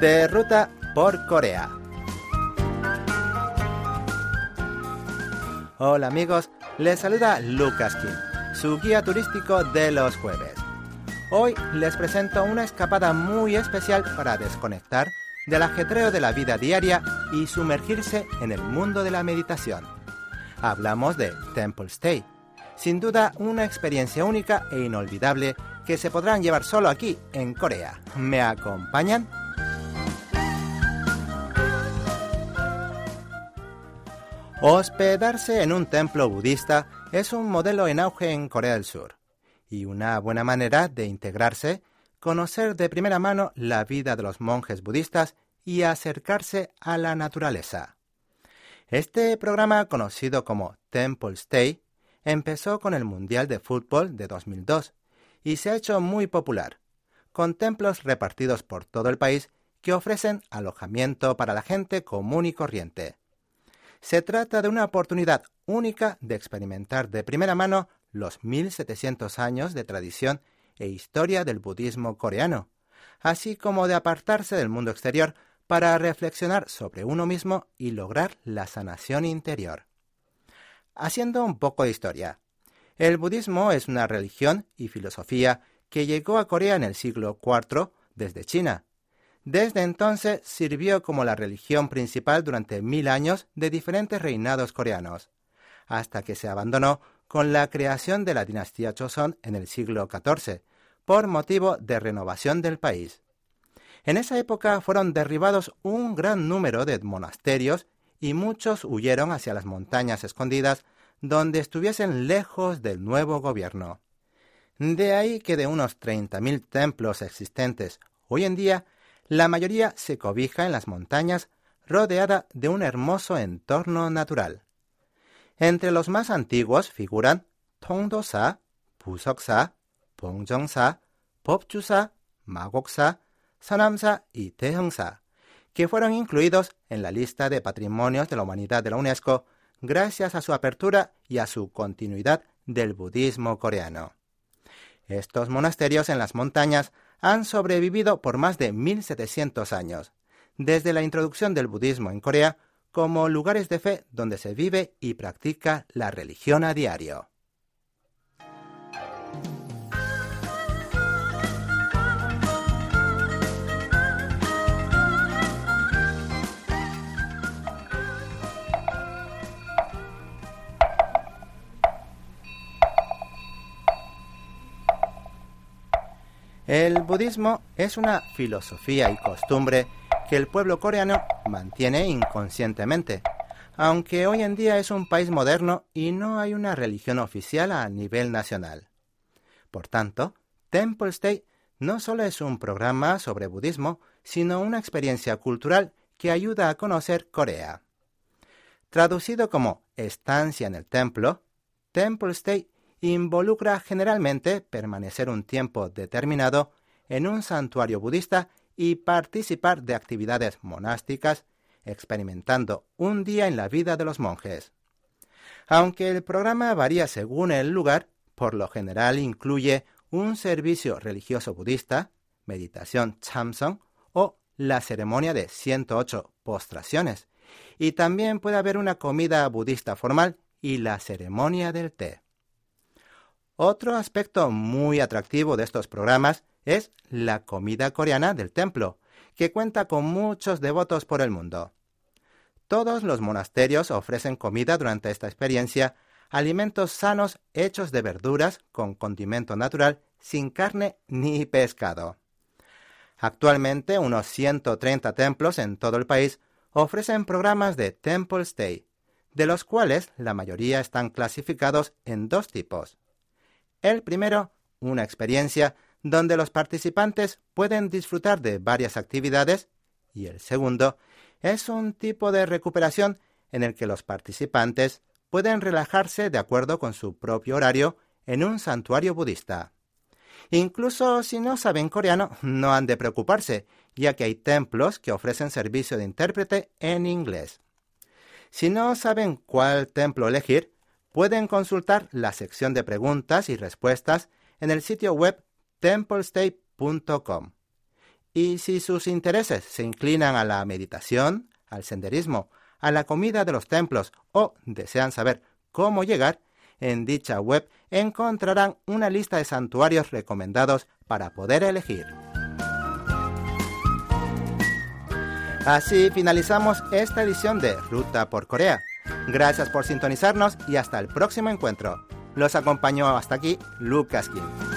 de ruta por Corea. Hola amigos, les saluda Lucas Kim, su guía turístico de los jueves. Hoy les presento una escapada muy especial para desconectar del ajetreo de la vida diaria y sumergirse en el mundo de la meditación. Hablamos de Temple Stay, sin duda una experiencia única e inolvidable que se podrán llevar solo aquí en Corea. ¿Me acompañan? Hospedarse en un templo budista es un modelo en auge en Corea del Sur y una buena manera de integrarse, conocer de primera mano la vida de los monjes budistas y acercarse a la naturaleza. Este programa, conocido como Temple Stay, empezó con el Mundial de Fútbol de 2002 y se ha hecho muy popular, con templos repartidos por todo el país que ofrecen alojamiento para la gente común y corriente. Se trata de una oportunidad única de experimentar de primera mano los 1700 años de tradición e historia del budismo coreano, así como de apartarse del mundo exterior para reflexionar sobre uno mismo y lograr la sanación interior. Haciendo un poco de historia. El budismo es una religión y filosofía que llegó a Corea en el siglo IV desde China desde entonces sirvió como la religión principal durante mil años de diferentes reinados coreanos, hasta que se abandonó con la creación de la dinastía Joseon en el siglo XIV, por motivo de renovación del país. En esa época fueron derribados un gran número de monasterios y muchos huyeron hacia las montañas escondidas donde estuviesen lejos del nuevo gobierno. De ahí que de unos 30.000 templos existentes hoy en día la mayoría se cobija en las montañas rodeada de un hermoso entorno natural. Entre los más antiguos figuran Tongdosa, Pusoksa, Pongjongsa, Popchusa, Magoksa, Sanamsa y Taeheungsa, que fueron incluidos en la lista de patrimonios de la humanidad de la UNESCO gracias a su apertura y a su continuidad del budismo coreano. Estos monasterios en las montañas han sobrevivido por más de 1700 años, desde la introducción del budismo en Corea como lugares de fe donde se vive y practica la religión a diario. El budismo es una filosofía y costumbre que el pueblo coreano mantiene inconscientemente, aunque hoy en día es un país moderno y no hay una religión oficial a nivel nacional. Por tanto, Temple Stay no solo es un programa sobre budismo, sino una experiencia cultural que ayuda a conocer Corea. Traducido como estancia en el templo, Temple Stay involucra generalmente permanecer un tiempo determinado en un santuario budista y participar de actividades monásticas, experimentando un día en la vida de los monjes. Aunque el programa varía según el lugar, por lo general incluye un servicio religioso budista, meditación chamsong o la ceremonia de 108 postraciones, y también puede haber una comida budista formal y la ceremonia del té. Otro aspecto muy atractivo de estos programas es la comida coreana del templo, que cuenta con muchos devotos por el mundo. Todos los monasterios ofrecen comida durante esta experiencia, alimentos sanos hechos de verduras con condimento natural, sin carne ni pescado. Actualmente unos 130 templos en todo el país ofrecen programas de Temple Stay, de los cuales la mayoría están clasificados en dos tipos. El primero, una experiencia donde los participantes pueden disfrutar de varias actividades y el segundo es un tipo de recuperación en el que los participantes pueden relajarse de acuerdo con su propio horario en un santuario budista. Incluso si no saben coreano, no han de preocuparse, ya que hay templos que ofrecen servicio de intérprete en inglés. Si no saben cuál templo elegir, pueden consultar la sección de preguntas y respuestas en el sitio web templestate.com. Y si sus intereses se inclinan a la meditación, al senderismo, a la comida de los templos o desean saber cómo llegar, en dicha web encontrarán una lista de santuarios recomendados para poder elegir. Así finalizamos esta edición de Ruta por Corea. Gracias por sintonizarnos y hasta el próximo encuentro. Los acompañó hasta aquí Lucas Kim.